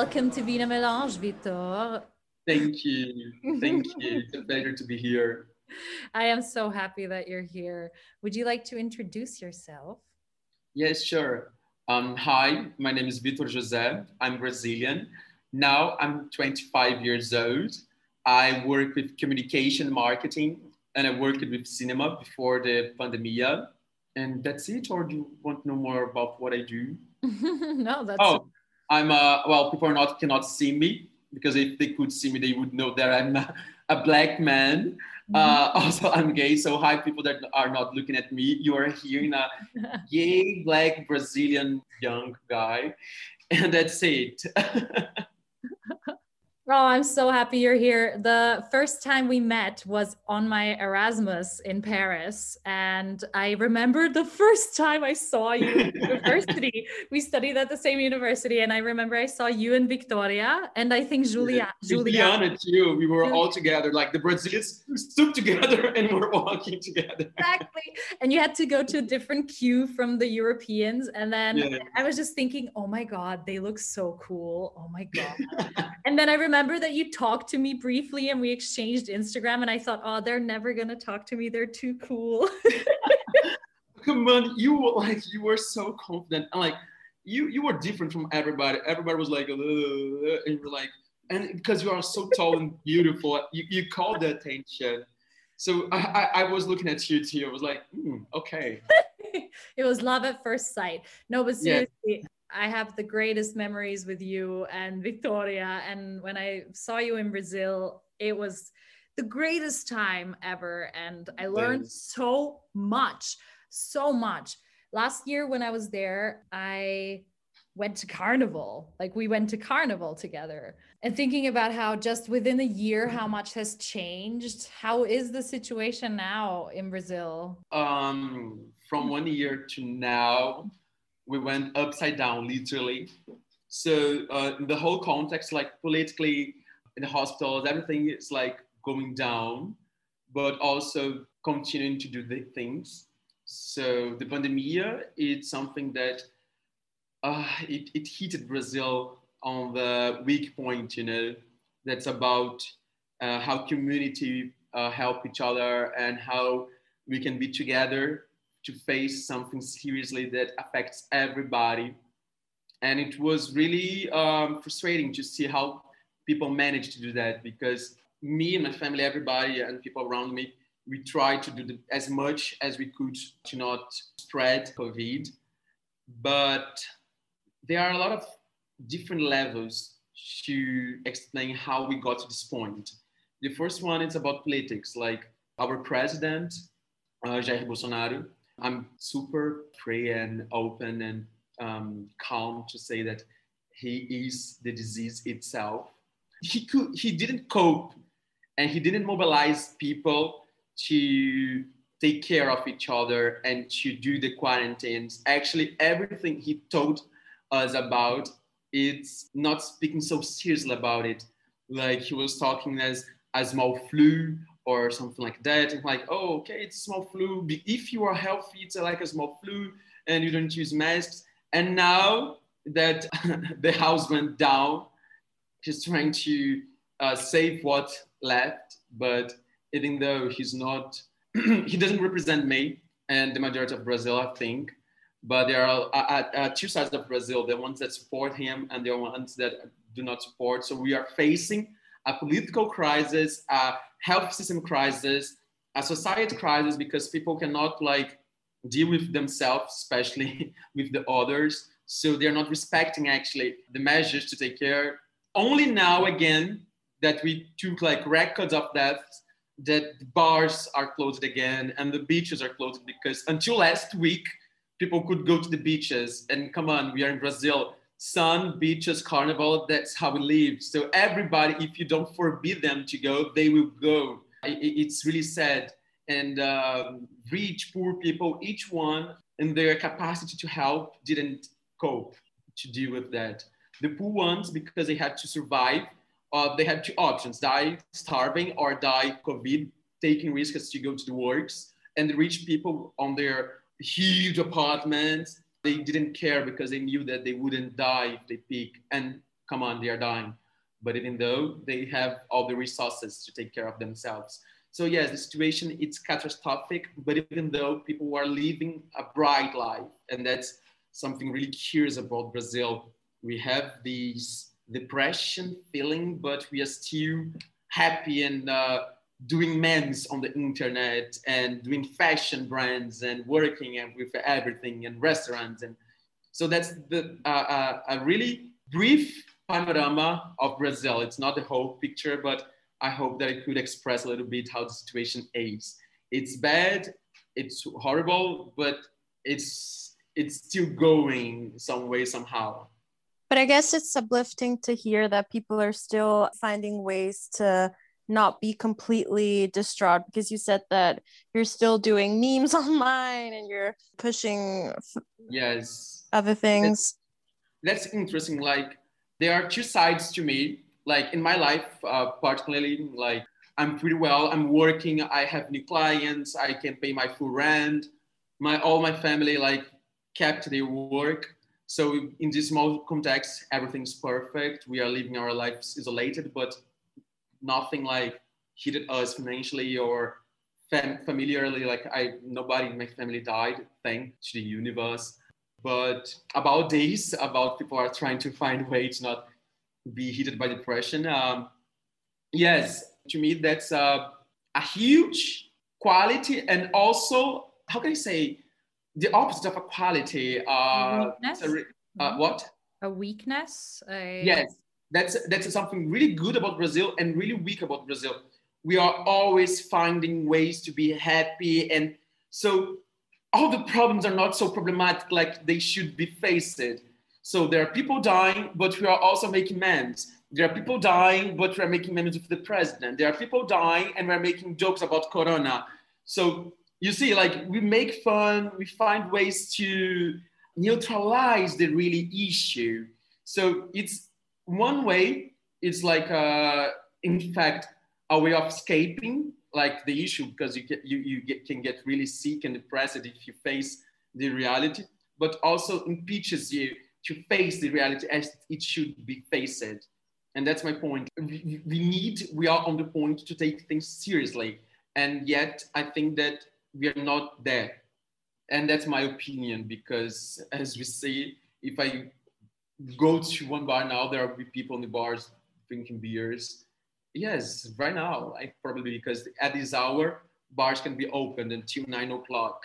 Welcome to Vina Melange, Vitor. Thank you. Thank you. It's a pleasure to be here. I am so happy that you're here. Would you like to introduce yourself? Yes, sure. Um, hi, my name is Vitor José. I'm Brazilian. Now I'm 25 years old. I work with communication marketing and I worked with cinema before the pandemia. And that's it. Or do you want to know more about what I do? no, that's. Oh, I'm uh, well. People are not cannot see me because if they could see me, they would know that I'm a, a black man. Mm-hmm. Uh, also, I'm gay. So hi, people that are not looking at me. You are hearing a gay black Brazilian young guy, and that's it. Oh, I'm so happy you're here. The first time we met was on my Erasmus in Paris. And I remember the first time I saw you in university. we studied at the same university. And I remember I saw you and Victoria and I think Julia. Yeah. Juliana too. We were all together, like the Brazilians stood together and were walking together. Exactly. And you had to go to a different queue from the Europeans. And then yeah. I was just thinking, oh my God, they look so cool. Oh my God. and then I remember remember that you talked to me briefly and we exchanged Instagram, and I thought, oh, they're never gonna talk to me. They're too cool. Come on, you were like you were so confident, and like you you were different from everybody. Everybody was like, and you were like, and because you are so tall and beautiful, you, you called the attention. So I, I, I was looking at you too. I was like, mm, okay. it was love at first sight. No, but seriously, yeah. I have the greatest memories with you and Victoria. And when I saw you in Brazil, it was the greatest time ever. And I learned so much, so much. Last year, when I was there, I went to carnival. Like we went to carnival together. And thinking about how just within a year, how much has changed. How is the situation now in Brazil? Um, from one year to now, we went upside down, literally. So uh, the whole context, like politically in the hospitals, everything is like going down, but also continuing to do the things. So the pandemia is something that uh, it, it hit Brazil on the weak point, you know, that's about uh, how community uh, help each other and how we can be together to face something seriously that affects everybody. And it was really um, frustrating to see how people managed to do that because me and my family, everybody, and people around me, we tried to do the, as much as we could to not spread COVID. But there are a lot of different levels to explain how we got to this point. The first one is about politics, like our president, uh, Jair Bolsonaro, I'm super free and open and um, calm to say that he is the disease itself. He could, he didn't cope, and he didn't mobilize people to take care of each other and to do the quarantines. Actually, everything he told us about, it's not speaking so seriously about it. Like he was talking as a small flu or something like that. And like, oh, okay, it's a small flu. If you are healthy, it's like a small flu and you don't use masks. And now that the house went down, he's trying to uh, save what left. But even though he's not, he doesn't represent me and the majority of Brazil, I think. But there are uh, uh, two sides of Brazil: the ones that support him and the ones that do not support. So we are facing a political crisis, a health system crisis, a society crisis because people cannot like deal with themselves, especially with the others. So they're not respecting actually the measures to take care. Only now again that we took like records of deaths that bars are closed again and the beaches are closed because until last week people could go to the beaches and come on we are in brazil sun, beaches, carnival, that's how we live. So everybody, if you don't forbid them to go, they will go. It's really sad. And um, rich, poor people, each one in their capacity to help didn't cope to deal with that. The poor ones, because they had to survive, uh, they had two options, die starving or die COVID, taking risks to go to the works. And the rich people on their huge apartments, they didn't care because they knew that they wouldn't die if they peak. And come on, they are dying. But even though they have all the resources to take care of themselves. So yes, the situation it's catastrophic, but even though people are living a bright life, and that's something really curious about Brazil, we have these depression feeling, but we are still happy and uh, doing memes on the internet and doing fashion brands and working and with everything and restaurants and so that's the uh, uh, a really brief panorama of Brazil. It's not the whole picture, but I hope that it could express a little bit how the situation is. It's bad, it's horrible, but it's it's still going some way somehow. But I guess it's uplifting to hear that people are still finding ways to not be completely distraught because you said that you're still doing memes online and you're pushing yes. other things. that's, that's interesting like there are two sides to me like in my life uh, particularly like i'm pretty well i'm working i have new clients i can pay my full rent. My all my family like kept their work. So in this small context everything's perfect. We are living our lives isolated but nothing like hit us financially or fam- familiarly. Like I, nobody in my family died, thank to the universe. But about this, about people are trying to find a way to not be hit by depression. Um, yes, to me that's a, a huge quality, and also how can I say the opposite of a quality? Uh, a, uh, what? A weakness. A... Yes, that's that's something really good about Brazil and really weak about Brazil. We are always finding ways to be happy, and so all the problems are not so problematic like they should be faced. So there are people dying, but we are also making memes. There are people dying, but we are making memes with the president. There are people dying, and we're making jokes about Corona. So you see, like we make fun, we find ways to neutralize the really issue. So it's one way is like uh, in fact a way of escaping like the issue because you get you, you get, can get really sick and depressed if you face the reality but also impeaches you to face the reality as it should be faced. And that's my point. We, we need we are on the point to take things seriously. And yet i think that we are not there. And that's my opinion because as we see if i go to one bar now, there will be people in the bars drinking beers. Yes, right now, like probably because at this hour, bars can be opened until nine o'clock.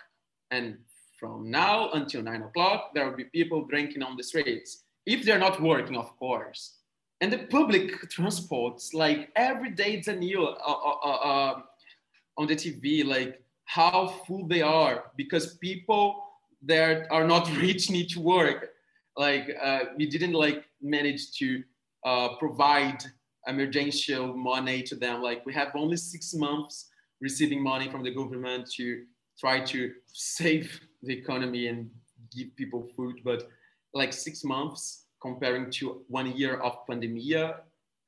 And from now until nine o'clock, there will be people drinking on the streets. If they're not working, of course. And the public transports, like every day it's a new uh, uh, uh, uh on the TV, like how full they are because people that are not rich need to work like uh, we didn't like manage to uh, provide emergency money to them. Like we have only six months receiving money from the government to try to save the economy and give people food, but like six months comparing to one year of pandemia,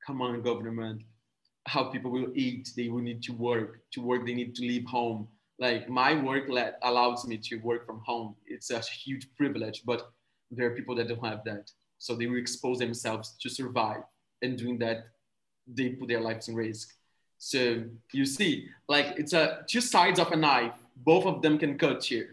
come on government, how people will eat, they will need to work, to work they need to leave home. Like my work let, allows me to work from home. It's a huge privilege, but there are people that don't have that. So they will expose themselves to survive. And doing that, they put their lives in risk. So you see, like it's a two sides of a knife. Both of them can cut you.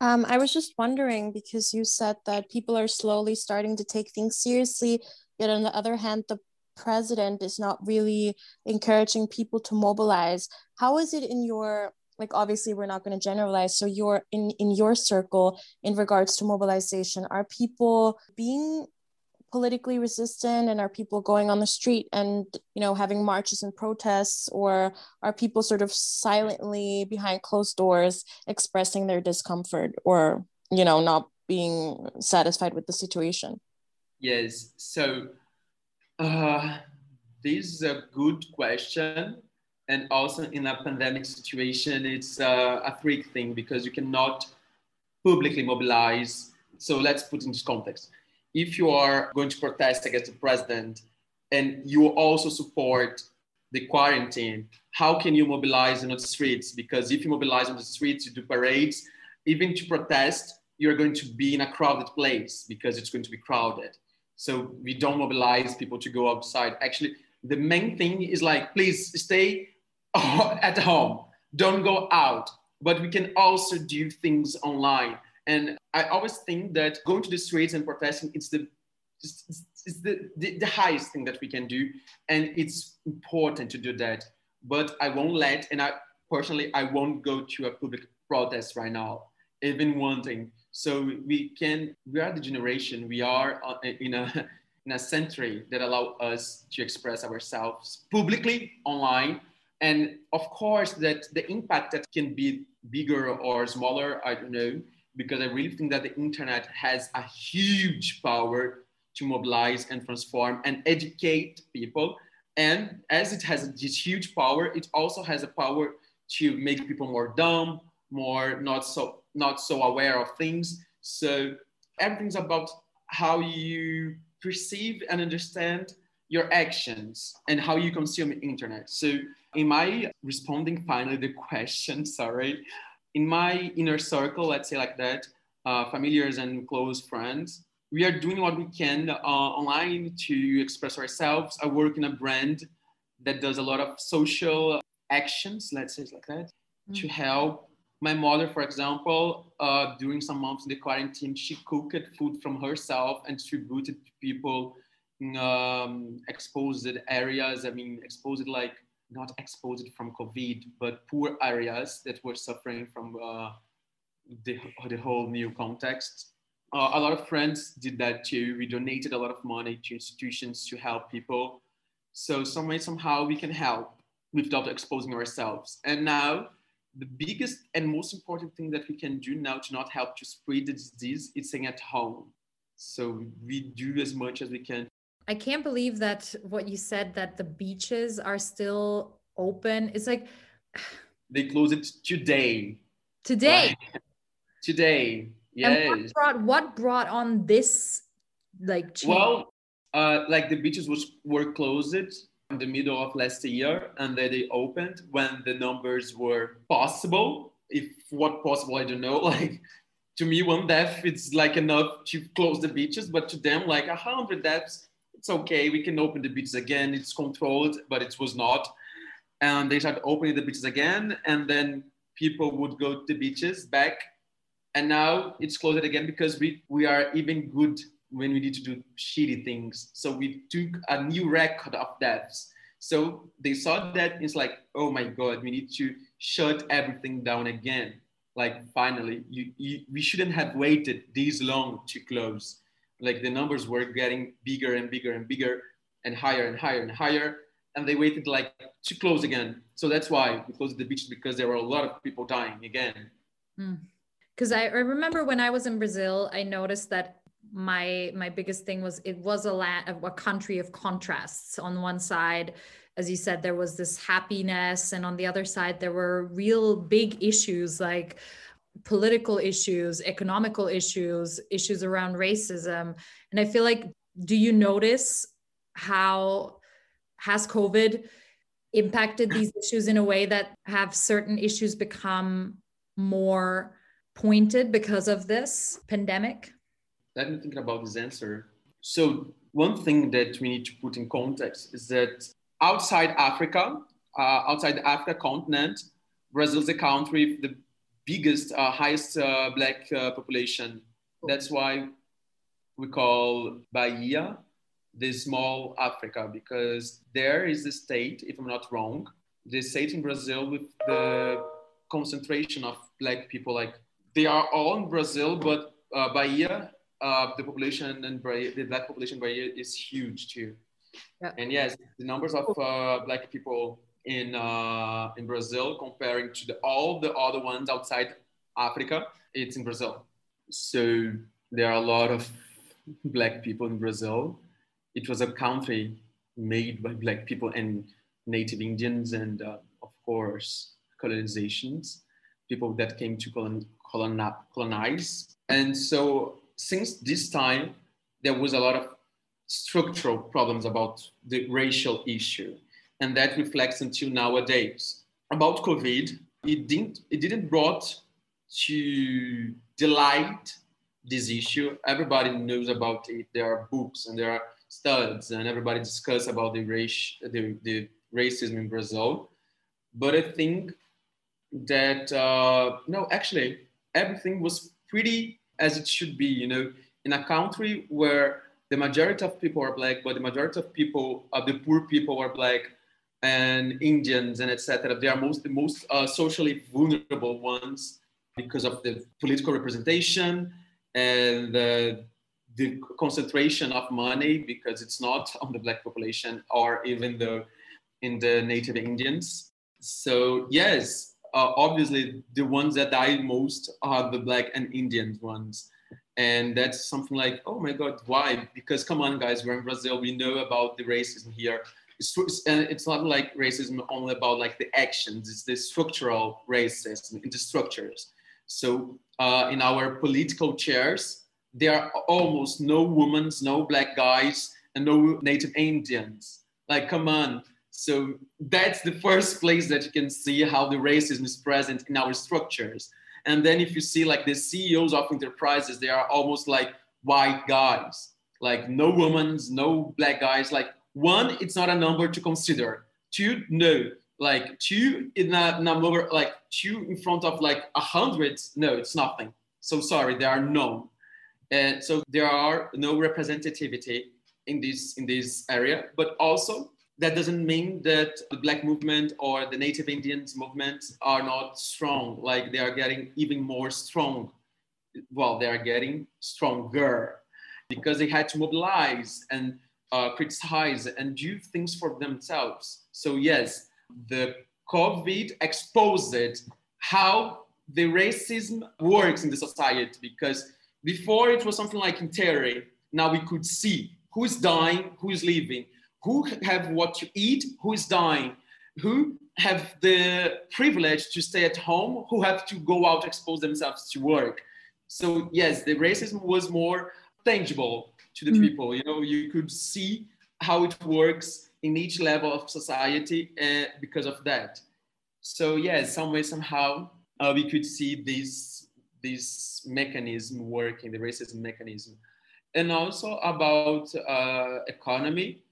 Um, I was just wondering because you said that people are slowly starting to take things seriously, yet on the other hand, the president is not really encouraging people to mobilize. How is it in your like obviously we're not going to generalize. So you're in in your circle in regards to mobilization are people being politically resistant and are people going on the street and you know having marches and protests? Or are people sort of silently behind closed doors expressing their discomfort or you know not being satisfied with the situation? Yes. So uh, this is a good question and also in a pandemic situation, it's uh, a trick thing because you cannot publicly mobilize. So let's put in this context. If you are going to protest against the president and you also support the quarantine, how can you mobilize on the streets? Because if you mobilize on the streets, you do parades, even to protest, you're going to be in a crowded place because it's going to be crowded. So we don't mobilize people to go outside. Actually, the main thing is like, please stay at home, don't go out. But we can also do things online. And I always think that going to the streets and protesting, it's the it's the, the, the highest thing that we can do. And it's important to do that. But I won't let, and I personally, I won't go to a public protest right now, even wanting. So we can, we are the generation, we are uh, in a, in a century that allow us to express ourselves publicly online. And of course that the impact that can be bigger or smaller, I don't know, because I really think that the internet has a huge power to mobilize and transform and educate people. And as it has this huge power, it also has a power to make people more dumb, more not so not so aware of things. So everything's about how you perceive and understand your actions and how you consume internet. So in my responding finally the question, sorry, in my inner circle, let's say like that, uh, familiars and close friends, we are doing what we can uh, online to express ourselves. I work in a brand that does a lot of social actions, let's say like that, mm. to help. My mother, for example, uh, during some months in the quarantine, she cooked food from herself and distributed to people in um, exposed areas. I mean, exposed like not exposed from COVID, but poor areas that were suffering from uh, the, the whole new context. Uh, a lot of friends did that too. We donated a lot of money to institutions to help people. So some way, somehow we can help without exposing ourselves. And now the biggest and most important thing that we can do now to not help to spread the disease is staying at home. So we do as much as we can. I can't believe that what you said that the beaches are still open. It's like they close it today. Today. Right? Today. Yes. what brought what brought on this like change? Well, uh, like the beaches was were closed in the middle of last year and then they opened when the numbers were possible if what possible i don't know like to me one death it's like enough to close the beaches but to them like a hundred deaths it's okay we can open the beaches again it's controlled but it was not and they started opening the beaches again and then people would go to the beaches back and now it's closed again because we, we are even good when we need to do shitty things. So we took a new record of deaths. So they saw that it's like, oh my God, we need to shut everything down again. Like finally, you, you, we shouldn't have waited this long to close. Like the numbers were getting bigger and bigger and bigger and higher and higher and higher. And they waited like to close again. So that's why we closed the beach because there were a lot of people dying again. Because mm. I, I remember when I was in Brazil, I noticed that my my biggest thing was it was a land a country of contrasts on one side as you said there was this happiness and on the other side there were real big issues like political issues economical issues issues around racism and i feel like do you notice how has covid impacted these issues in a way that have certain issues become more pointed because of this pandemic let me think about this answer. So one thing that we need to put in context is that outside Africa, uh, outside the Africa continent, Brazil is a country with the biggest, uh, highest uh, black uh, population. That's why we call Bahia the small Africa because there is a state, if I'm not wrong, the state in Brazil with the concentration of black people. Like they are all in Brazil, but uh, Bahia uh, the population and the black population Bahia is huge too. Yeah. And yes, the numbers of uh, black people in uh, in Brazil comparing to the, all the other ones outside Africa, it's in Brazil. So there are a lot of black people in Brazil. It was a country made by black people and native Indians and uh, of course colonizations, people that came to colon, colonize. And so since this time, there was a lot of structural problems about the racial issue, and that reflects until nowadays. About COVID, it didn't it didn't brought to delight this issue. Everybody knows about it. There are books and there are studies, and everybody discuss about the race, the, the racism in Brazil. But I think that uh, no, actually, everything was pretty as it should be. You know, in a country where the majority of people are black, but the majority of people, of the poor people, are black, and Indians and etc. They are most the most uh, socially vulnerable ones because of the political representation and the, the concentration of money because it's not on the black population or even the in the native Indians. So yes, uh, obviously the ones that die most are the black and Indian ones. And that's something like, oh my God, why? Because come on, guys, we're in Brazil. We know about the racism here. It's, not like racism only about like the actions. It's the structural racism in the structures. So uh, in our political chairs, there are almost no women, no black guys, and no native Indians. Like, come on. So that's the first place that you can see how the racism is present in our structures. And then if you see like the CEOs of enterprises, they are almost like white guys, like no women, no black guys. Like one, it's not a number to consider. Two, no, like two in a number like two in front of like a hundred no it's nothing. So sorry there are none. And so there are no representativity in this in this area but also that doesn't mean that the black movement or the native indians movement are not strong. Like they are getting even more strong. Well they are getting stronger because they had to mobilize and uh, criticize and do things for themselves so yes the COVID exposed how the racism works in the society because before it was something like in theory. Now we could see who is dying, who is living, who have what to eat, who is dying, who have the privilege to stay at home, who have to go out expose themselves to work. So yes, the racism was more tangible to the mm. people. You know, you could see how it works in each level of society uh, because of that. So yeah, some way somehow uh, we could see this this mechanism working, the racism mechanism, and also about uh, economy.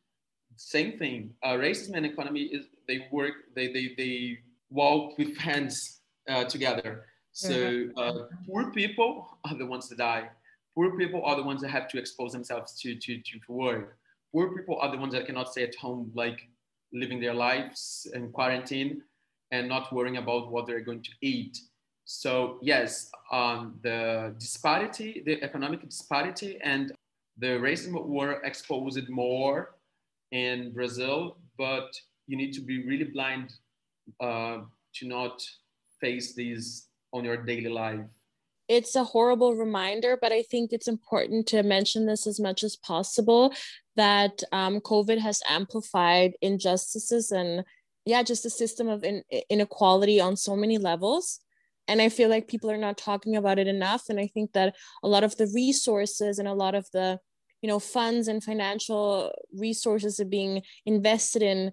Same thing. Uh, racism and economy is they work. They they they walk with hands uh, together. So mm-hmm. uh, poor people are the ones that die. Poor people are the ones that have to expose themselves to to to work poor people are the ones that cannot stay at home, like living their lives in quarantine and not worrying about what they're going to eat. So yes, um, the disparity, the economic disparity and the racism were exposed more in Brazil, but you need to be really blind uh, to not face these on your daily life it's a horrible reminder, but I think it's important to mention this as much as possible that um, COVID has amplified injustices and, yeah, just a system of in- inequality on so many levels. And I feel like people are not talking about it enough. And I think that a lot of the resources and a lot of the, you know, funds and financial resources are being invested in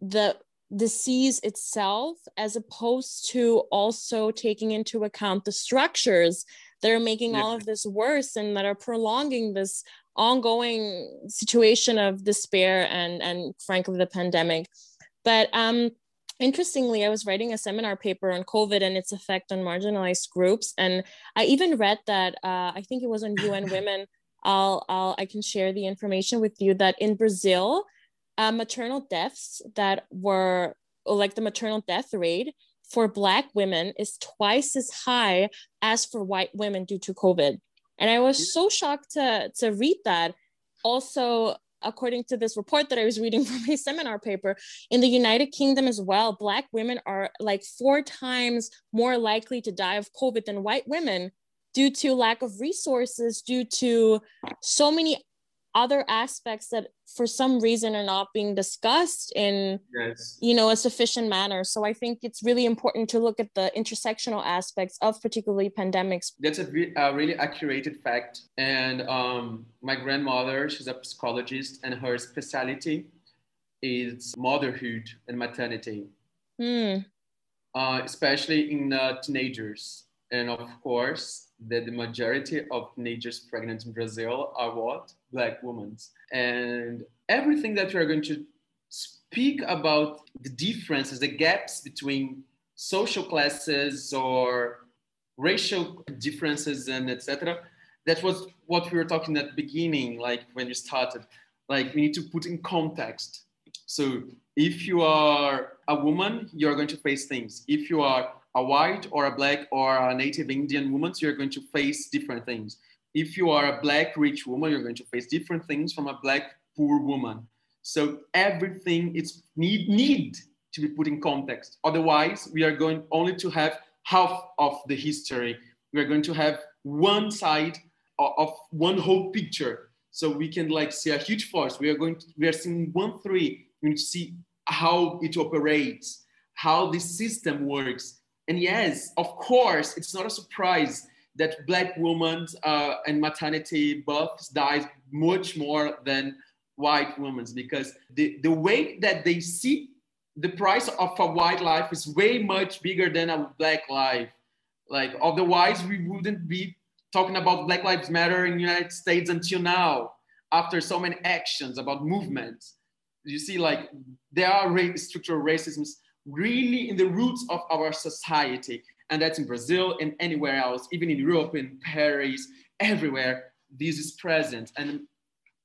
the disease itself as opposed to also taking into account the structures that are making yeah. all of this worse and that are prolonging this ongoing situation of despair and and frankly the pandemic but um interestingly i was writing a seminar paper on covid and its effect on marginalized groups and i even read that uh, i think it was on un women I'll, I'll i can share the information with you that in brazil uh, maternal deaths that were like the maternal death rate for black women is twice as high as for white women due to covid. And i was so shocked to to read that. Also according to this report that i was reading from my seminar paper in the united kingdom as well black women are like four times more likely to die of covid than white women due to lack of resources due to so many other aspects that for some reason are not being discussed in yes. you know a sufficient manner. So i think it's really important to look at the intersectional aspects of particularly pandemics. That's a, re- a really accurate fact. And um, my grandmother she's a psychologist and her specialty is motherhood and maternity. Mm. uh, especially in uh, teenagers. And of course that the majority of teenagers pregnant in Brazil are what? Black women. And everything that we are going to speak about the differences, the gaps between social classes or racial differences and etc. That was what we were talking at the beginning, like when we started. Like we need to put in context. So if you are a woman, you're going to face things. If you are a white or a black or a native Indian woman, so you're going to face different things. If you are a black rich woman, you're going to face different things from a black poor woman. So everything is need need to be put in context. Otherwise, we are going only to have half of the history. We are going to have one side of, one whole picture. So we can like see a huge force. We are going to, we are seeing one three. We need to see how it operates, how the system works. And yes, of course, it's not a surprise that black women uh, and maternity births die much more than white women's because the, the way that they see the price of a white life is way much bigger than a black life. Like otherwise we wouldn't be talking about Black Lives Matter in the United States until now, after so many actions about movements. You see, like there are structural racisms really in the roots of our society. And that's in Brazil and anywhere else, even in Europe, in Paris, everywhere, this is present. And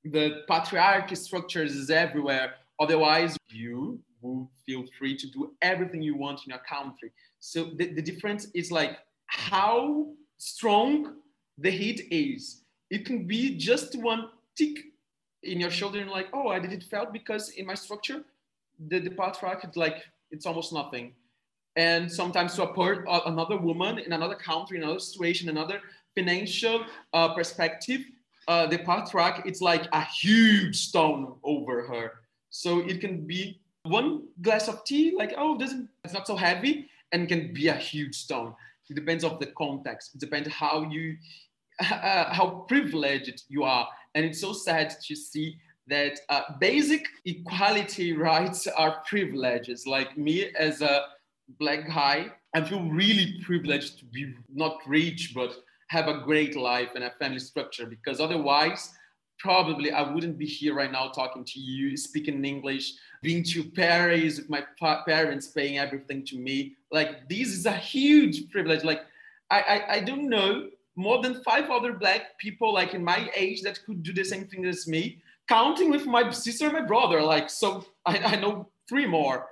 the patriarchy structures is everywhere. Otherwise, you will feel free to do everything you want in your country. So the, the difference is like how strong the heat is. It can be just one tick in your shoulder and like, oh, I did it felt because in my structure, the, the patriarchy like, it's almost nothing. And sometimes to a uh, another woman in another country, in another situation, another financial uh, perspective, uh, the patriarch, it's like a huge stone over her. So it can be one glass of tea, like, oh, doesn't it's not so heavy, and can be a huge stone. It depends of the context. It depends how you uh, how privileged you are. And it's so sad to see that uh, basic equality rights are privileges. Like me as a black guy, I feel really privileged to be not rich, but have a great life and a family structure because otherwise, probably I wouldn't be here right now talking to you, speaking English, being to Paris with my parents paying everything to me. Like this is a huge privilege. Like I, I, I don't know more than five other black people like in my age that could do the same thing as me, counting with my sister and my brother. Like so, I, I know three more.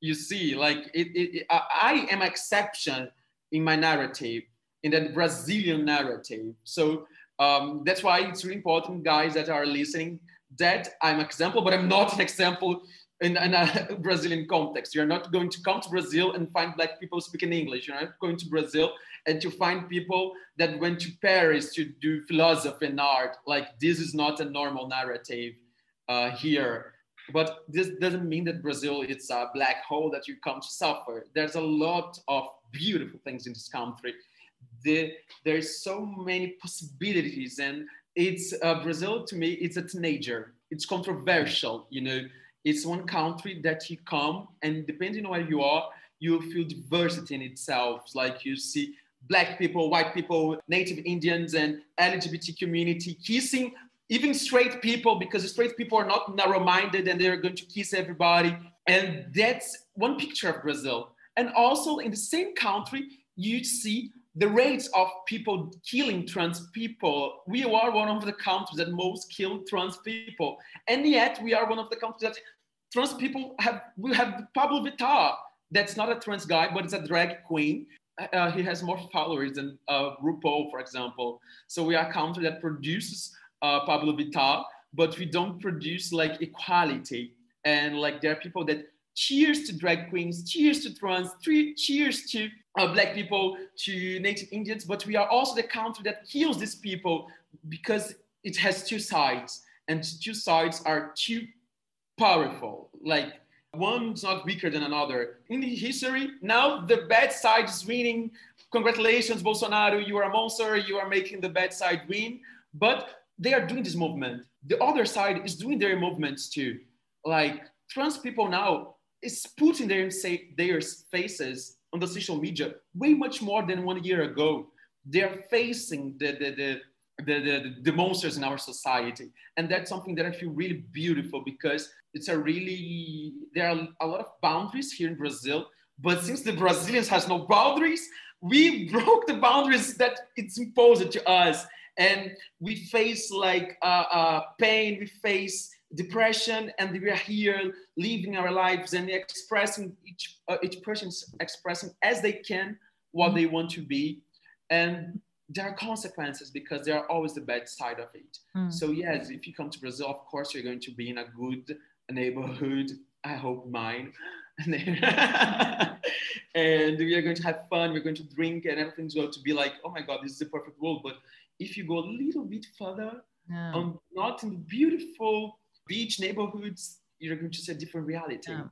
You see, like it, it, it I am exception in my narrative in that Brazilian narrative. So um, that's why it's really important, guys that are listening, that I'm example, but I'm not an example in, in, a Brazilian context. You're not going to come to Brazil and find black people speaking English. You're not going to Brazil and to find people that went to Paris to do philosophy and art. Like this is not a normal narrative uh, here. But this doesn't mean that Brazil is a black hole that you come to suffer. There's a lot of beautiful things in this country. The, there's so many possibilities and it's uh, Brazil to me, it's a teenager. It's controversial, you know, it's one country that you come and depending on where you are, you feel diversity in itself. Like you see black people, white people, native Indians, and LGBT community kissing even straight people because straight people are not narrow-minded and they're going to kiss everybody. And that's one picture of Brazil. And also in the same country, you see the rates of people killing trans people. We are one of the countries that most kill trans people. And yet we are one of the countries that trans people have, we have Pabllo Vittar. That's not a trans guy, but it's a drag queen uh, he has more followers than uh, RuPaul, for example. So we are a country that produces uh, Pabllo Vittar, but we don't produce like equality. And like there are people that cheers to drag queens, cheers to trans, cheers to uh, black people, to native Indians, but we are also the country that kills these people because it has two sides, and two sides are too powerful. Like one's not weaker than another. In the history, now the bad side is winning. Congratulations, Bolsonaro, you are a monster, you are making the bad side win. But they are doing this movement. The other side is doing their movements too. Like trans people now is putting their, say, their faces on the social media way much more than one year ago. they're facing the, the, the the, the, the monsters in our society. And that's something that I feel really beautiful because it's a really, there are a lot of boundaries here in Brazil, but since the Brazilians has no boundaries, we broke the boundaries that it's imposed to us. And we face like uh, uh, pain, we face depression, and we are here living our lives and expressing each, uh, each person expressing as they can what they want to be. And there are consequences because there are always the bad side of it. Mm. So yes, if you come to Brazil, of course you're going to be in a good neighborhood. I hope mine. and we are going to have fun. We're going to drink, and everything's going to be like, oh my god, this is the perfect world. But if you go a little bit further, yeah. um, not in the beautiful beach neighborhoods, you're going to see a different reality. Yeah.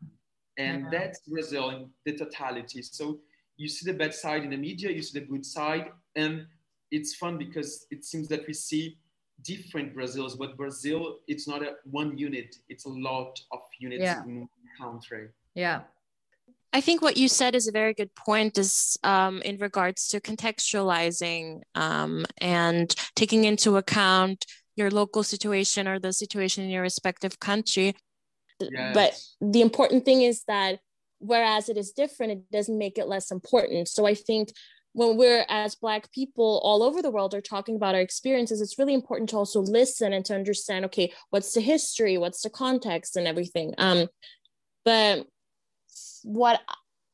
And yeah. that's Brazil in the totality. So you see the bad side in the media, you see the good side, and it's fun because it seems that we see different Brazils, but Brazil, it's not a one unit, it's a lot of units yeah. in country. Yeah. I think what you said is a very good point is um, in regards to contextualizing um, and taking into account your local situation or the situation in your respective country. Yes. But the important thing is that whereas it is different, it doesn't make it less important. So I think when we're as black people all over the world are talking about our experiences it's really important to also listen and to understand okay what's the history what's the context and everything um but what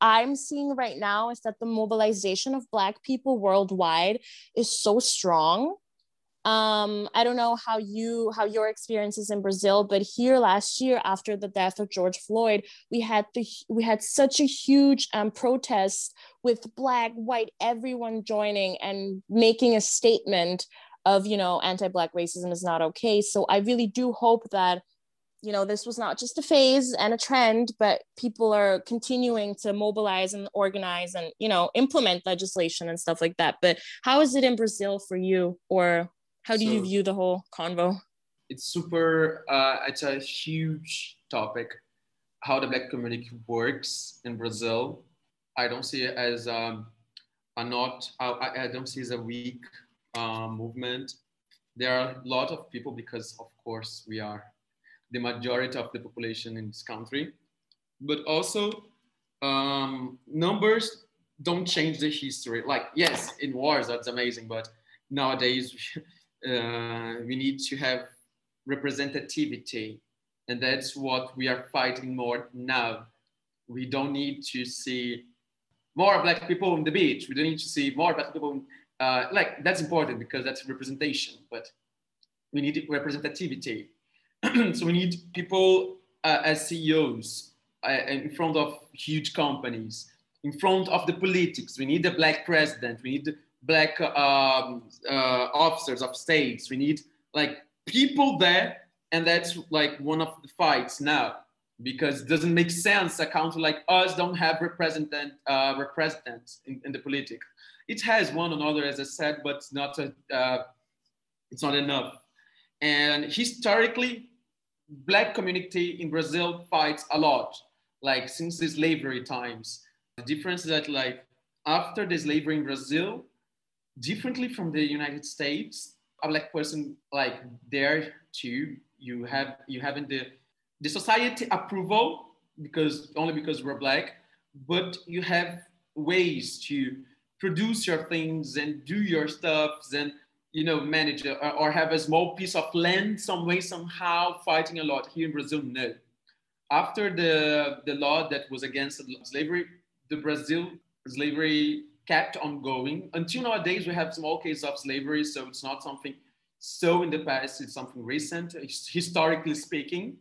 i'm seeing right now is that the mobilization of black people worldwide is so strong um, I don't know how you how your experiences in Brazil, but here last year after the death of George Floyd, we had the we had such a huge um, protest with black, white, everyone joining and making a statement of you know anti-black racism is not okay. So I really do hope that you know this was not just a phase and a trend but people are continuing to mobilize and organize and you know implement legislation and stuff like that but how is it in brazil for you or how do so you view the whole convo? It's super, uh, it's a huge topic, how the Black community works in Brazil. I don't see it as um, a not, I, I don't see it as a weak um, movement. There are a lot of people because, of course, we are the majority of the population in this country. But also, um, numbers don't change the history. Like, yes, in wars, that's amazing, but nowadays, uh, we need to have representativity. And that's what we are fighting more now. We don't need to see more black people on the beach. We don't need to see more black people. Uh, like that's important because that's representation, but we need representativity. so we need people uh, as CEOs uh, in front of huge companies, in front of the politics. We need a black president. We need black um, uh, officers of states. We need like people there, and that's like one of the fights now because it doesn't make sense a country like us don't have representative uh, representatives in, in, the politics. It has one another, as I said, but it's not a, uh, it's not enough. And historically, black community in Brazil fights a lot, like since the slavery times. The difference is that like after the slavery in Brazil, differently from the United States, a black person like there too, you have you haven't the the society approval because only because we're black, but you have ways to produce your things and do your stuffs and you know manage or, or have a small piece of land some way somehow fighting a lot here in brazil no. After the the law that was against slavery the brazil slavery kept on going. Until nowadays, we have small cases of slavery, so it's not something so in the past, it's something recent, historically speaking.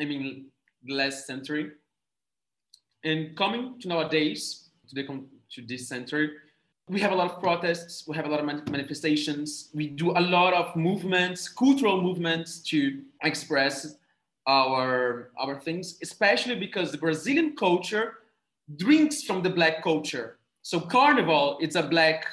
I mean, last century. And coming to nowadays, to, the, to this century, we have a lot of protests, we have a lot of manifestations, we do a lot of movements, cultural movements to express our, our things, especially because the Brazilian culture drinks from the Black culture. So Carnival, it's a black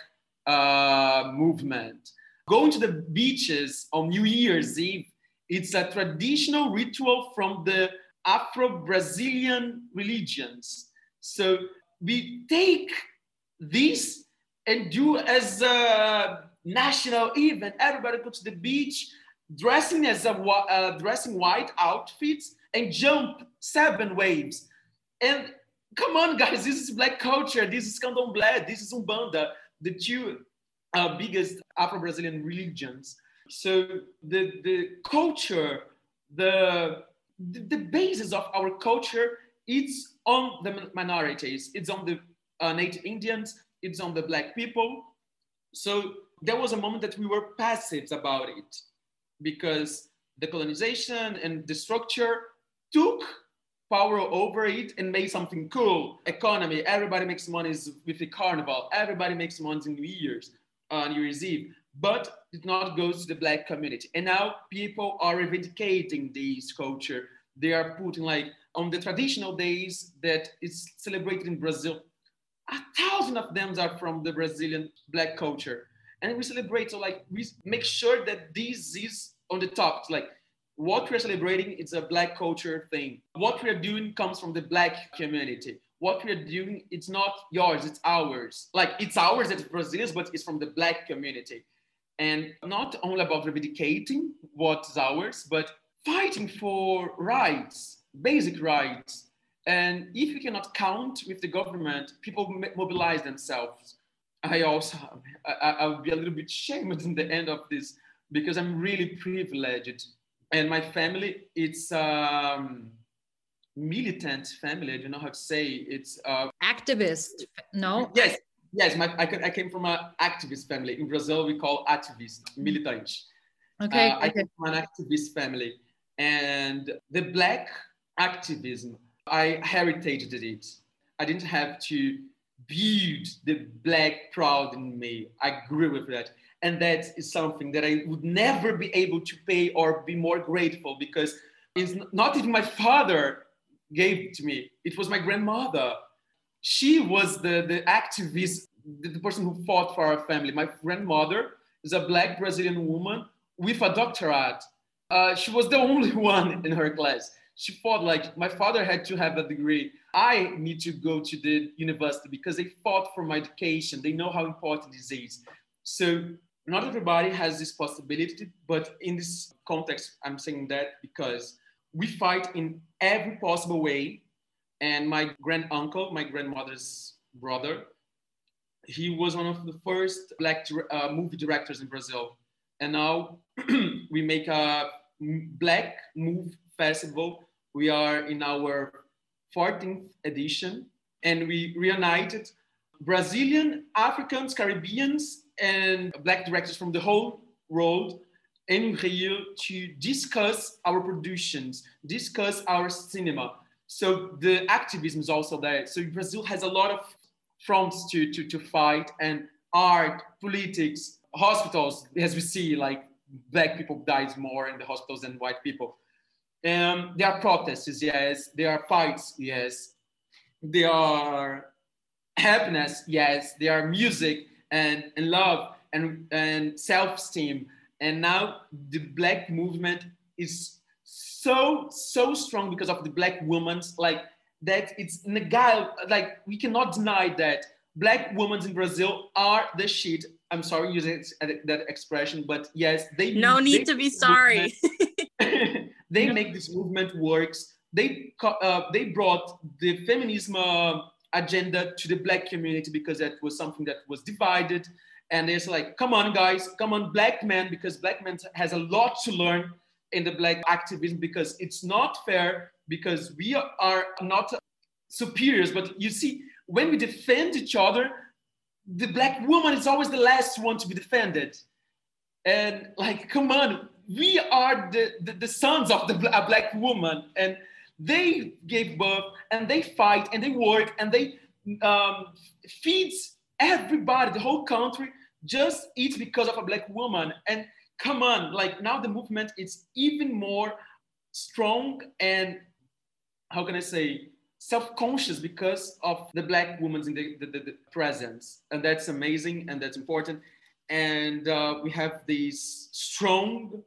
uh, movement. Going to the beaches on New Year's Eve, it's a traditional ritual from the Afro-Brazilian religions. So we take this and do as a national event. Everybody go to the beach, dressing as a uh, dressing white outfits and jump seven waves. And come on, guys, this is black culture. This is candomblé. This is umbanda, the two uh, biggest Afro-Brazilian religions. So the the culture, the the basis of our culture, it's on the minorities. It's on the uh, Native Indians. It's on the black people. So there was a moment that we were passive about it because the colonization and the structure took power over it and made something cool. Economy, everybody makes money with the carnival, everybody makes money in New Year's, uh, New Year's Eve, but it not goes to the black community. And now people are reivindicating this culture. They are putting like on the traditional days that is celebrated in Brazil, a thousand of them are from the Brazilian black culture. And we celebrate, so like we make sure that this is on the top. It's like what we're celebrating is a black culture thing. What we're doing comes from the black community. What we're doing, it's not yours, it's ours. Like it's ours it's Brazilians, but it's from the black community. And not only about reivindicating what's ours, but fighting for rights, basic rights. And if you cannot count with the government, people mobilize themselves. I also, I, I'll be a little bit shamed in the end of this because I'm really privileged and my family it's um militant family. I don't know how to say. It's uh activist no? Yes yes. My I, I came from an activist family. In brazil we call activist militant okay, uh, okay. i came from an activist family. And the black activism i heritated it. I didn't have to build the black proud in me. I grew with that and that is something that I would never be able to pay or be more grateful because it's not even my father gave it to me. It was my grandmother. She was the, the activist, the, the person who fought for our family. My grandmother is a black Brazilian woman with a doctorate. Uh, she was the only one in her class. She fought like my father had to have a degree. I need to go to the university because they fought for my education. They know how important this is. So not everybody has this possibility, but in this context, I'm saying that because we fight in every possible way. And my grand uncle, my grandmother's brother, he was one of the first black uh, movie directors in Brazil. And now we make a black movie festival. We are in our 14th edition and we reunited Brazilian, Africans, Caribbeans, and black directors from the whole world in Rio to discuss our productions, discuss our cinema. So the activism is also there. So Brazil has a lot of fronts to, to, to fight and art, politics, hospitals, as we see, like black people dies more in the hospitals than white people. Um, there are protests, yes. There are fights, yes. There are happiness, yes. There are music, and, and love and, and self-esteem. And now the black movement is so, so strong because of the black women's like that it's Nagal, like we cannot deny that black women in Brazil are the shit. I'm sorry using that expression, but yes, they no need to be sorry. they make this movement works. They uh, they brought the feminism uh, agenda to the black community because that was something that was divided. And it's like come on guys come on black men because black men has a lot to learn in the black activism because it's not fair because we are not superiors. But you see when we defend each other the black woman is always the last one to be defended. And like come on we are the, the, the sons of the black woman. And they gave birth and they fight and they work and they um, feeds everybody, the whole country just eats because of a black woman. And come on, like now the movement is even more strong and how can I say self-conscious because of the black woman's in the, the, the, the, presence. And that's amazing and that's important. And uh, we have this strong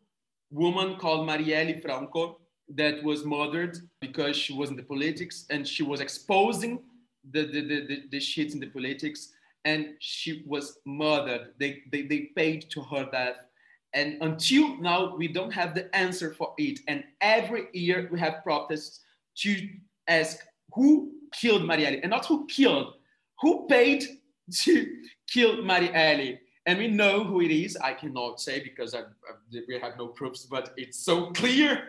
woman called Marielle Franco that was murdered because she was in the politics and she was exposing the, the, the, the, the shit in the politics. and she was murdered. They, they, they paid to her death. And until now, we don't have the answer for it. And every year we have protests to ask who killed Marielle, and not who killed, who paid to kill Marielle. And we know who it is. I cannot say because I, I, we have no proofs, but it's so clear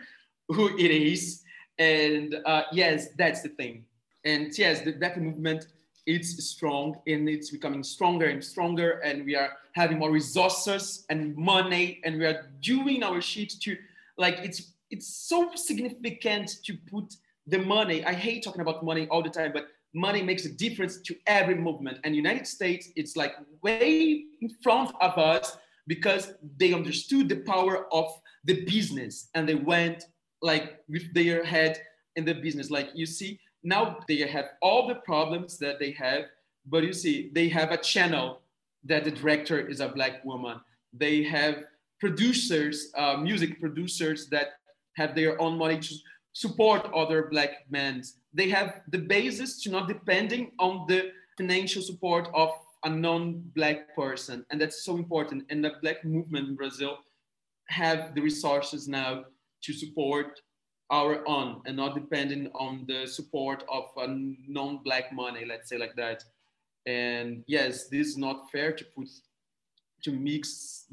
who it is. And uh, yes, that's the thing. And yes, the black movement it's strong and it's becoming stronger and stronger and we are having more resources and money and we are doing our shit to like it's it's so significant to put the money i hate talking about money all the time but money makes a difference to every movement and united states it's like way in front of us because they understood the power of the business and they went like with their head in the business like you see now they have all the problems that they have, but you see, they have a channel that the director is a black woman. They have producers, uh, music producers that have their own money to support other black men. They have the basis to not depending on the financial support of a non-black person, and that's so important. And the black movement in Brazil have the resources now to support our own and not depending on the support of a non-black money, let's say like that. And yes, this is not fair to put to mix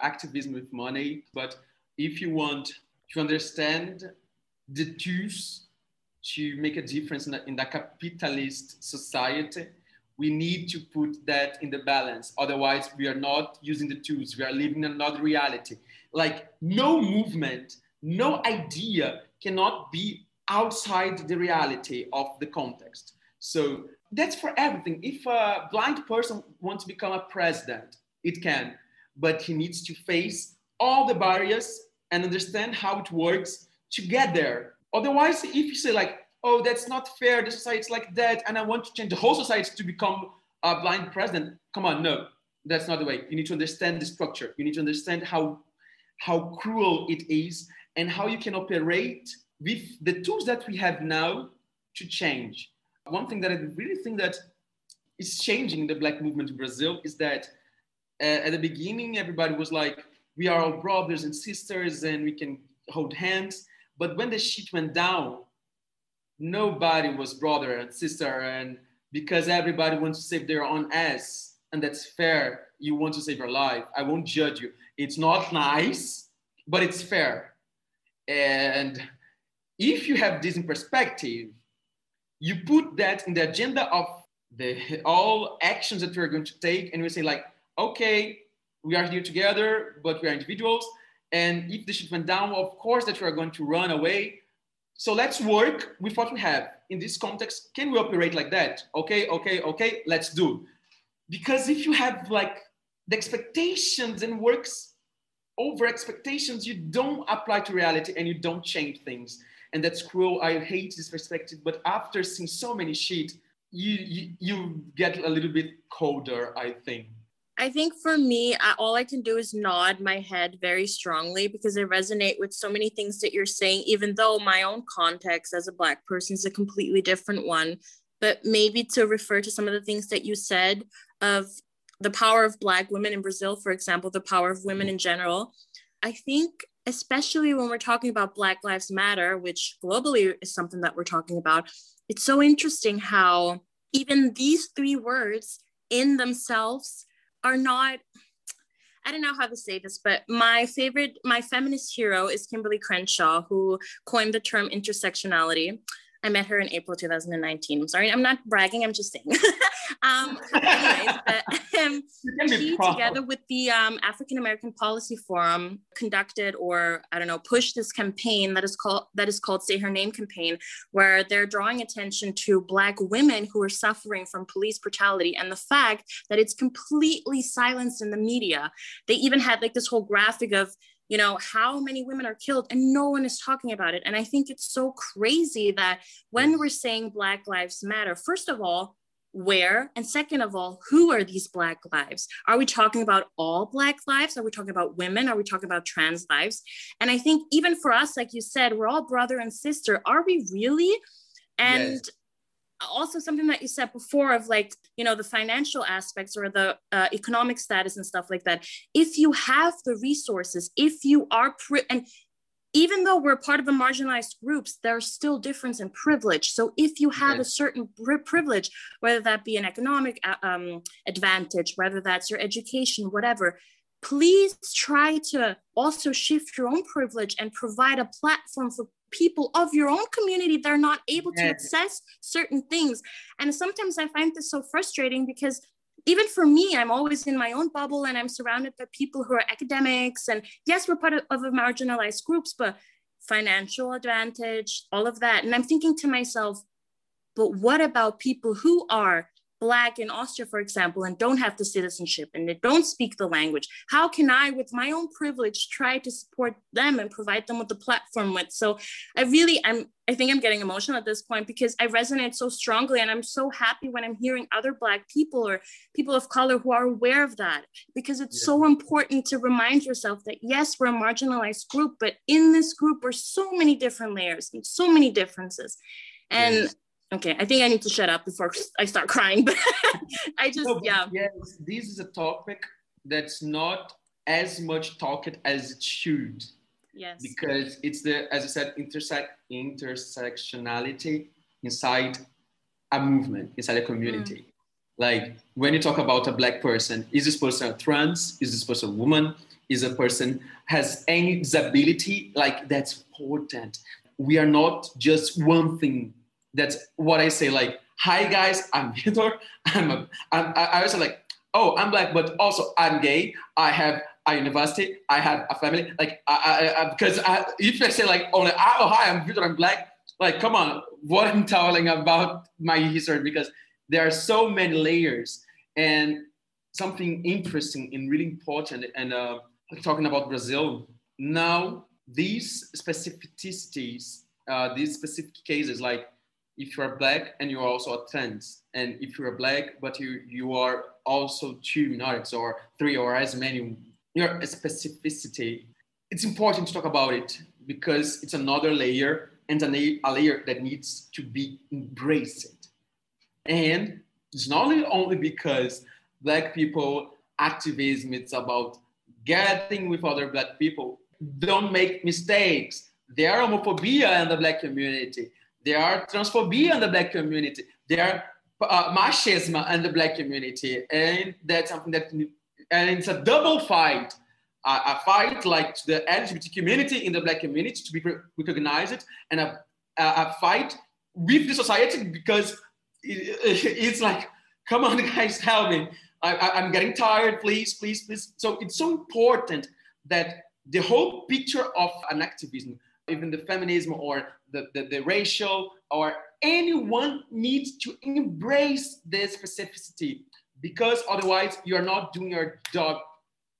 activism with money, but if you want to understand the tools to make a difference in the, in the capitalist society, we need to put that in the balance. Otherwise, we are not using the tools. We are living another reality. Like no movement, no idea cannot be outside the reality of the context. So that's for everything. If a blind person wants to become a president, it can, but he needs to face all the barriers and understand how it works to get there. Otherwise, if you say like, oh, that's not fair, the society's like that, and I want to change the whole society to become a blind president, come on, no, that's not the way. You need to understand the structure. You need to understand how how cruel it is and how you can operate with the tools that we have now to change. One thing that I really think that is changing the Black movement in Brazil is that uh, at the beginning, everybody was like, we are all brothers and sisters and we can hold hands. But when the shit went down, nobody was brother and sister. And because everybody wants to save their own ass, and that's fair, you want to save your life. I won't judge you. It's not nice, but it's fair. And if you have this in perspective, you put that in the agenda of the all actions that we're going to take, and we say like, okay, we are here together, but we are individuals. And if the shit went down, of course that we are going to run away. So let's work with what we have. In this context, can we operate like that? Okay, okay, okay, let's do. Because if you have like the expectations and works over expectations, you don't apply to reality and you don't change things. And that's cruel. I hate this perspective. But after seeing so many shit, you, you, you get a little bit colder, I think. I think for me, all I can do is nod my head very strongly because I resonate with so many things that you're saying, even though my own context as a Black person is a completely different one. But maybe to refer to some of the things that you said of the power of Black women in Brazil, for example, the power of women in general. I think, especially when we're talking about Black Lives Matter, which globally is something that we're talking about, it's so interesting how even these three words in themselves are not. I don't know how to say this, but my favorite, my feminist hero is Kimberlé Crenshaw, who coined the term intersectionality. I met her in April 2019. I'm sorry, I'm not bragging, I'm just saying. um, anyways, but um, she, together with the um, African American Policy Forum, conducted or I don't know, pushed this campaign that is called that is called Say Her Name campaign, where they're drawing attention to Black women who are suffering from police brutality and the fact that it's completely silenced in the media. They even had like this whole graphic of you know how many women are killed and no one is talking about it. And i think it's so crazy that when mm. we're saying black lives matter first of all where? And second of all who are these black lives? Are we talking about all black lives? Are we talking about women? Are we talking about trans lives? And i think even for us like you said we're all brother and sister. Are we really? And yes. Also something that you said before of like you know the financial aspects or the uh, economic status and stuff like that. If you have the resources if you are pri- and even though we're part of the marginalized groups there's still difference in privilege. So if you have a certain privilege whether that be an economic uh, um, advantage whether that's your education whatever please try to also shift your own privilege and provide a platform for people of your own community that are not able to access certain things. And sometimes I find this so frustrating because even for me, I'm always in my own bubble and I'm surrounded by people who are academics. And yes, we're part of, of a marginalized groups, but financial advantage, all of that. And I'm thinking to myself, but what about people who are black in Austria, for example, and don't have the citizenship and they don't speak the language, how can I, with my own privilege, try to support them and provide them with the platform with? So I really, I'm, I think I'm getting emotional at this point because I resonate so strongly and I'm so happy when I'm hearing other black people or people of color who are aware of that because it's yeah. so important to remind yourself that yes, we're a marginalized group, but in this group are so many different layers and so many differences. And yes Okay, I think I need to shut up before I start crying. But I just, no, yeah. Yes, this is a topic that's not as much talked as it should. Yes. Because it's the, as I said, intersect intersectionality inside a movement, inside a community. Mm. Like when you talk about a black person, is this person a trans? Is this person a woman? Is a person has any disability? Like that's important. We are not just one thing that's what I say. Like, hi guys, I'm Vitor. I'm a, I'm, I was like, oh, I'm black, but also I'm gay. I have a university. I have a family. Like, I, I, I because I, if I say like only, oh hi, I'm Vitor, I'm black. Like, come on, what I'm telling about my history because there are so many layers and something interesting and really important. And uh, talking about Brazil now, these specificities, uh, these specific cases, like if you are black and you are also a trans, and if you are black but you you are also two minorities or three or as many, your specificity. It's important to talk about it because it's another layer and a, a layer that needs to be embraced. And it's not only because black people activism it's about getting with other black people don't make mistakes there are homophobia in the black community there are transphobia in the black community. There are uh, machismo in the black community, and that's something that, and it's a double fight. Uh, a fight like the LGBT community in the black community to be recognized, and a, a fight with the society because it, it's like, come on, guys, help me. I, am getting tired. Please, please, please. So it's so important that the whole picture of an activism, even the feminism or the, the, the racial or anyone needs to embrace this specificity because otherwise you're not doing your job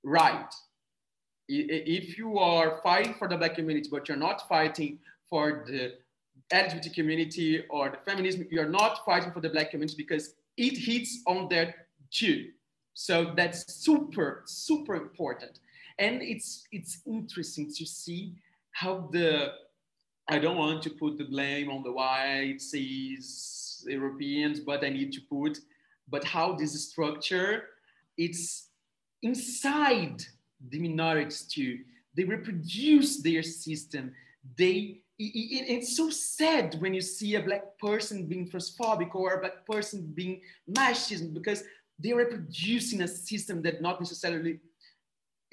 right. If you are fighting for the black community, but you're not fighting for the LGBT community or the feminism, you're not fighting for the black community because it hits on their too. So that's super, super important. And it's it's interesting to see how the I don't want to put the blame on the white cis Europeans, but I need to put, but how this structure, it's inside the minorities too. They reproduce their system. They, it, it's so sad when you see a black person being transphobic or a black person being machismo because they're reproducing a system that not necessarily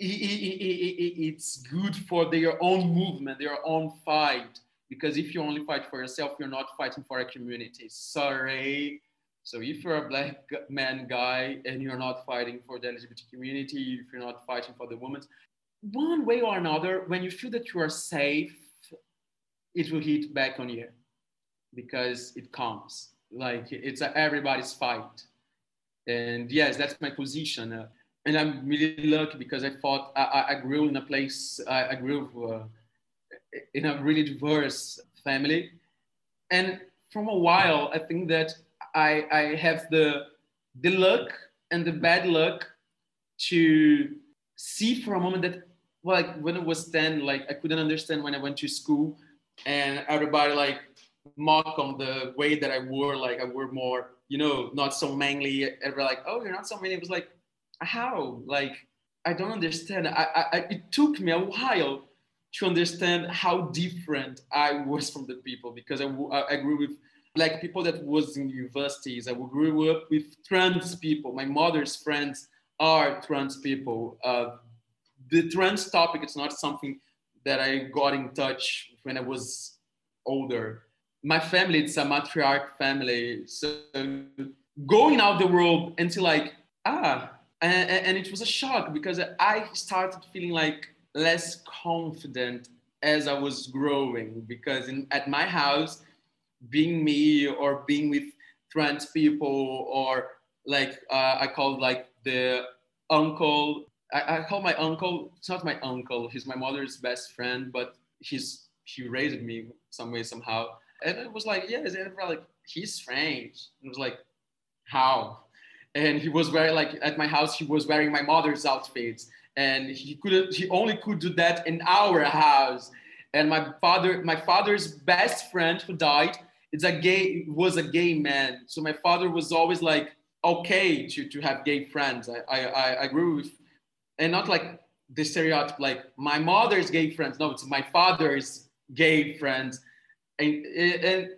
it's good for their own movement, their own fight. Because if you only fight for yourself, you're not fighting for a community. Sorry. So if you're a black man guy and you're not fighting for the LGBT community, if you're not fighting for the women, one way or another, when you feel that you are safe, it will hit back on you because it comes. Like it's a, everybody's fight. And yes, that's my position. Uh, and I'm really lucky because I thought I, I grew in a place, I, I grew uh, in a really diverse family. And from a while, I think that I, I have the, the luck and the bad luck to see for a moment that like when I was 10, like I couldn't understand when I went to school and everybody like mock on the way that I wore, like I wore more, you know, not so manly. Ever like, oh, you're not so manly. It was like, how? Like, I don't understand. I, I, it took me a while to understand how different I was from the people because I, I grew with like people that was in universities. I grew up with trans people. My mother's friends are trans people. Uh, the trans topic is not something that I got in touch when I was older. My family, it's a matriarch family. So going out the world into like, ah, and, and it was a shock because I started feeling like less confident as I was growing because in, at my house, being me or being with trans people or like uh, I call like the uncle. I, I call my uncle. It's not my uncle. He's my mother's best friend, but he's he raised me some way somehow. And it was like, yeah, is like he's strange. It was like, how? And he was wearing like at my house, he was wearing my mother's outfits, and he could he only could do that in our house. And my father, my father's best friend who died, it's a gay was a gay man. So my father was always like okay to, to have gay friends. I, I, I grew with, and not like the stereotype, like my mother's gay friends. No, it's my father's gay friends. And, and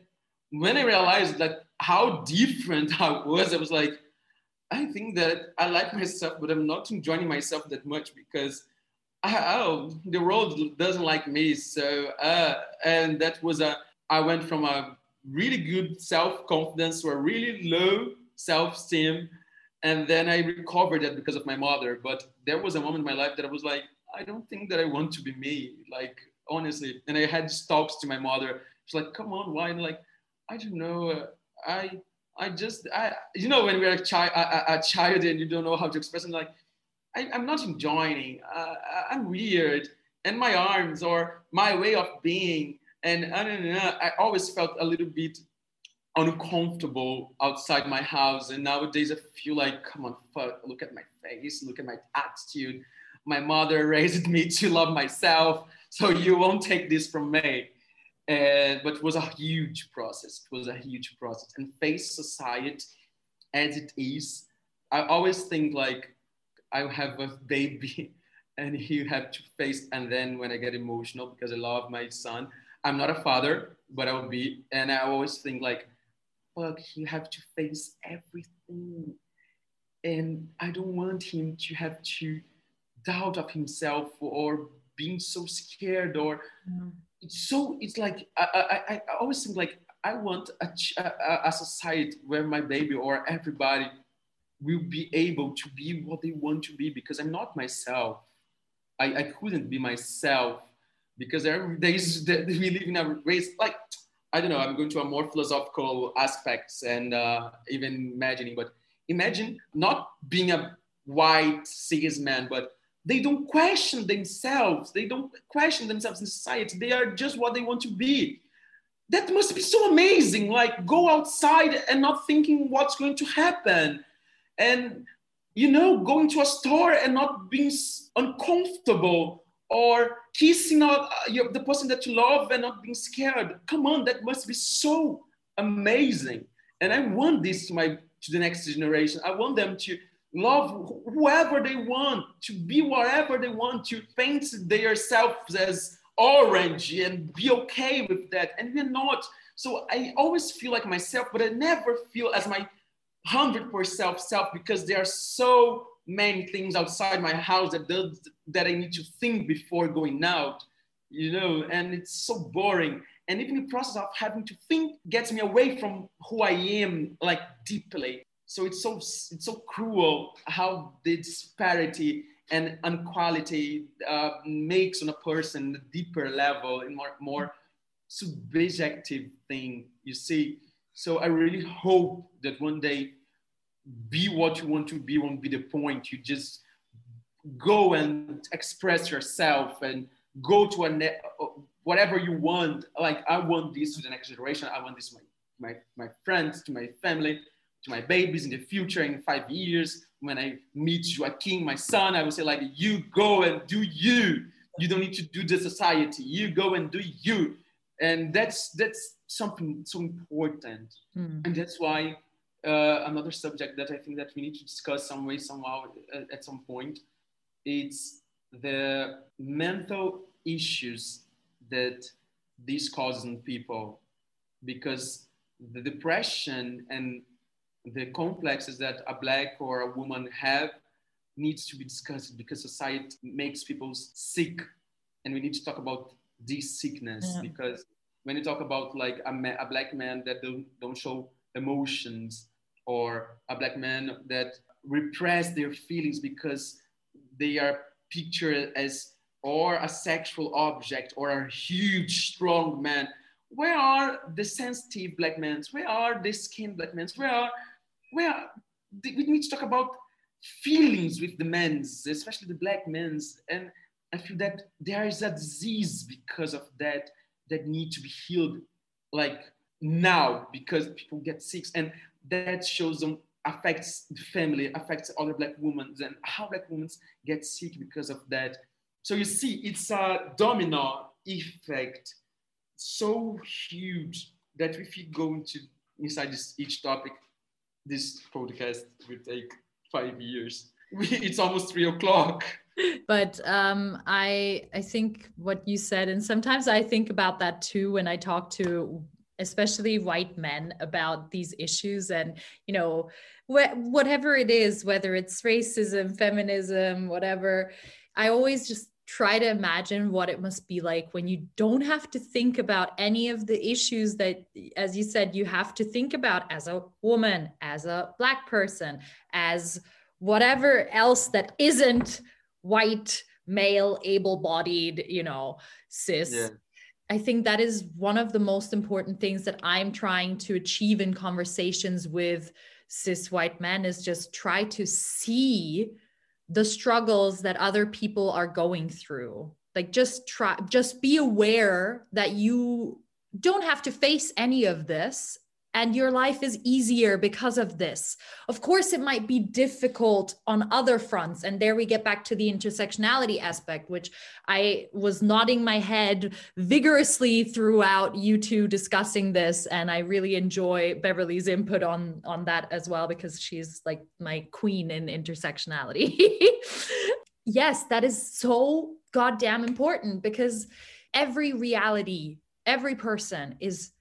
when I realized that how different I was, I was like, I think that I like myself, but I'm not enjoying myself that much because I, oh, the world doesn't like me. So, uh, and that was a, I went from a really good self confidence to a really low self esteem. And then I recovered that because of my mother. But there was a moment in my life that I was like, I don't think that I want to be me. Like, honestly. And I had stops to my mother. She's like, come on, why? And like, I don't know. Uh, I, I just, I, you know, when we're a child, a, a, child and you don't know how to express it, like, I, am not enjoying. Uh, I'm weird, and my arms or my way of being, and I don't know. I always felt a little bit uncomfortable outside my house. And nowadays I feel like, come on, fuck, look at my face, look at my attitude. My mother raised me to love myself. So you won't take this from me. And, but it was a huge process. It was a huge process. And face society as it is. I always think like I have a baby and you have to face, and then when I get emotional because I love my son, I'm not a father, but I will be. And I always think like, fuck, he have to face everything. And I don't want him to have to doubt of himself or being so scared or mm. It's so it's like I, I, I always think like I want a, a, a society where my baby or everybody will be able to be what they want to be because I'm not myself. I, I couldn't be myself because there, there is, we live in a race like I don't know, I'm going to a more philosophical aspects and uh, even imagining, but imagine not being a white cis man, but they don't question themselves. They don't question themselves in society. They are just what they want to be. That must be so amazing. Like go outside and not thinking what's going to happen. And, you know, going to a store and not being uncomfortable or kissing out uh, the person that you love and not being scared. Come on, that must be so amazing. And I want this to my to the next generation. I want them to love whoever they want, to be whatever they want, to paint themselves as orange and be okay with that. And we're not. So I always feel like myself, but I never feel as my 100% self because there are so many things outside my house that does, that I need to think before going out, you know, and it's so boring. And even the process of having to think gets me away from who I am, like deeply. So it's so it's so cruel how the disparity and inequality uh, makes on a person a deeper level and more more subjective thing. You see. So I really hope that one day be what you want to be won't be the point. You just go and express yourself and go to a whatever you want. Like I want this to the next generation. I want this to my, my, my friends, to my family, to my babies in the future in five years. When I meet Joaquin, my son, I will say like, you go and do you. You don't need to do the society. You go and do you. And that's that's something so important. Mm. And that's why uh, another subject that I think that we need to discuss some way, somehow, at, uh, at some point, it's the mental issues that this causes in people, because the depression and the complexes that a black or a woman have needs to be discussed because society makes people sick. And we need to talk about this sickness yeah. because when you talk about like a, ma- a black man that don't, don't show emotions or a black man that repress their feelings because they are pictured as or a sexual object or a huge strong man where are the sensitive black men? Where are the skin black men? Where are where we need to talk about feelings with the men's especially the black men's. And i feel that there is a disease because of that that need to be healed like now because people get sick. And that shows them affects the family affects other black women and how black women get sick because of that. So you see it's a domino effect so huge that if you go into inside this each topic this podcast will take five years. It's almost three o'clock. But um, I I think what you said, and sometimes I think about that too when I talk to especially white men about these issues and you know wh- whatever it is whether it's racism feminism whatever i always just try to imagine what it must be like when you don't have to think about any of the issues that as you said you have to think about as a woman as a black person as whatever else that isn't white male able-bodied you know cis yeah. i think that is one of the most important things that i'm trying to achieve in conversations with cis white men is just try to see the struggles that other people are going through. Like just try just be aware that you don't have to face any of this and your life is easier because of this. Of course, it might be difficult on other fronts. And there we get back to the intersectionality aspect, which I was nodding my head vigorously throughout you two discussing this. And I really enjoy Beverly's input on, on that as well, because she's like my queen in intersectionality. yes, that is so goddamn important because every reality, every person is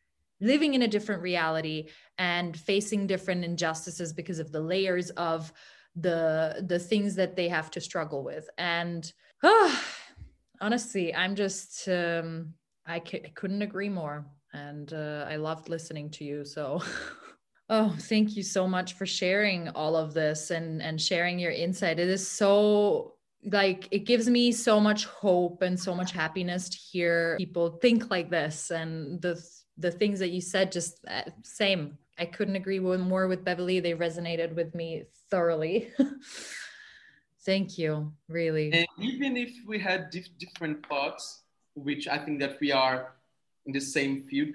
living in a different reality and facing different injustices because of the layers of the the things that they have to struggle with. And oh, honestly i'm just um, I, c- I couldn't agree more. And uh, i loved listening to you. So oh thank you so much for sharing all of this and and sharing your insight. It is so like it gives me so much hope and so much happiness to hear people think like this and the the things that you said just uh, same. I couldn't agree more with beverly. They resonated with me thoroughly. Thank you really. And even if we had dif- different thoughts which i think that we are in the same field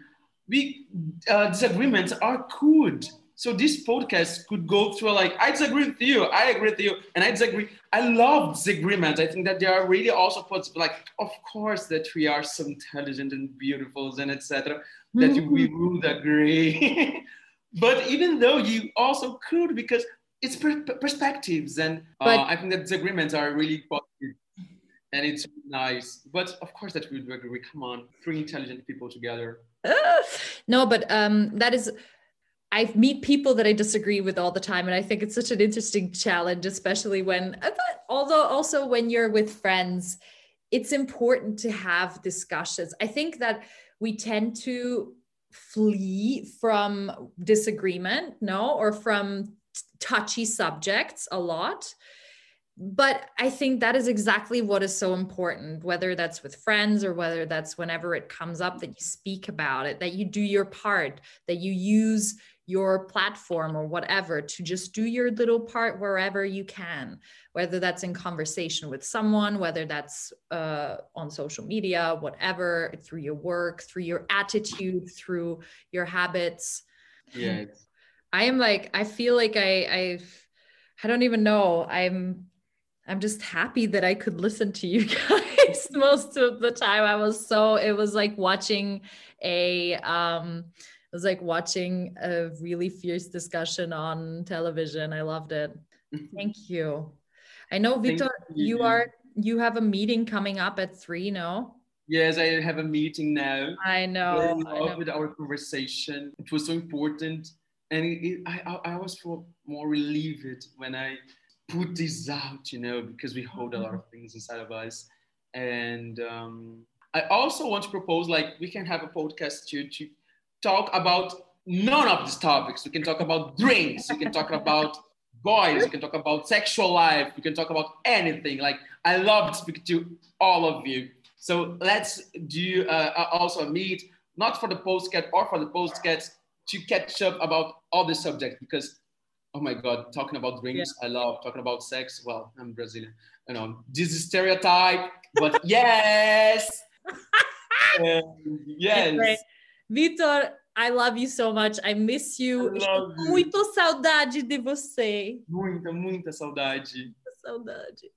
we uh, disagreements are good. So this podcast could go through like i disagree with you i agree with you and i disagree. I love disagreements. I think that they are really also puts like of course that we are so intelligent and beautiful and etc that mm-hmm. we would agree. but even though you also could, because it's per- perspectives, and uh, but, I think that disagreements are really positive and it's nice. But of course, that we would agree. Come on, three intelligent people together. Uh, no, but um, that is. I meet people that I disagree with all the time, and I think it's such an interesting challenge, especially when, but although also when you're with friends, it's important to have discussions. I think that we tend to flee from disagreement, no, or from touchy subjects a lot. But I think that is exactly what is so important, whether that's with friends or whether that's whenever it comes up that you speak about it, that you do your part, that you use your platform or whatever to just do your little part wherever you can whether that's in conversation with someone whether that's uh, on social media whatever through your work through your attitude through your habits. Yeah i am like i feel like i i've i don't even know. I'm I'm just happy that I could listen to you guys most of the time. I was so it was like watching a um it was like watching a really fierce discussion on television. I loved it. Thank you. I know Victor, you. you are you have a meeting coming up at three, no? Yes, I have a meeting now. I know. I love with our conversation. It was so important, and it, it, I, I was more relieved when I put this out, you know, because we hold a lot of things inside of us. And um, I also want to propose, like, we can have a podcast to to talk about none of these topics. We can talk about drinks. We can talk about boys. We can talk about sexual life. We can talk about anything. Like, I love to speak to all of you so let's do uh, uh, also a meet, not for the postcat or for the postcats, to catch up about all the subjects because, oh my God, talking about drinks, yeah. I love talking about sex. Well, I'm Brazilian, you know, this is stereotype, but yes, um, yes. Vitor, I love you so much. I miss you. I Muito saudade de você. Muita, muita saudade. Saudade.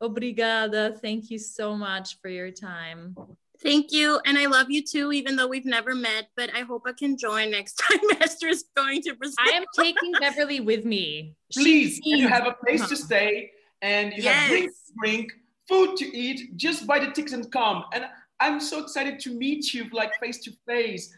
Obrigada. Thank you so much for your time. Thank you. And I love you too, even though we've never met, but I hope I can join next time Esther is going to Brazil. I am taking Beverly with me. Please, you have a place to stay and you yes. have drink, drink, food to eat, just buy the tickets and come. And I'm so excited to meet you like face to face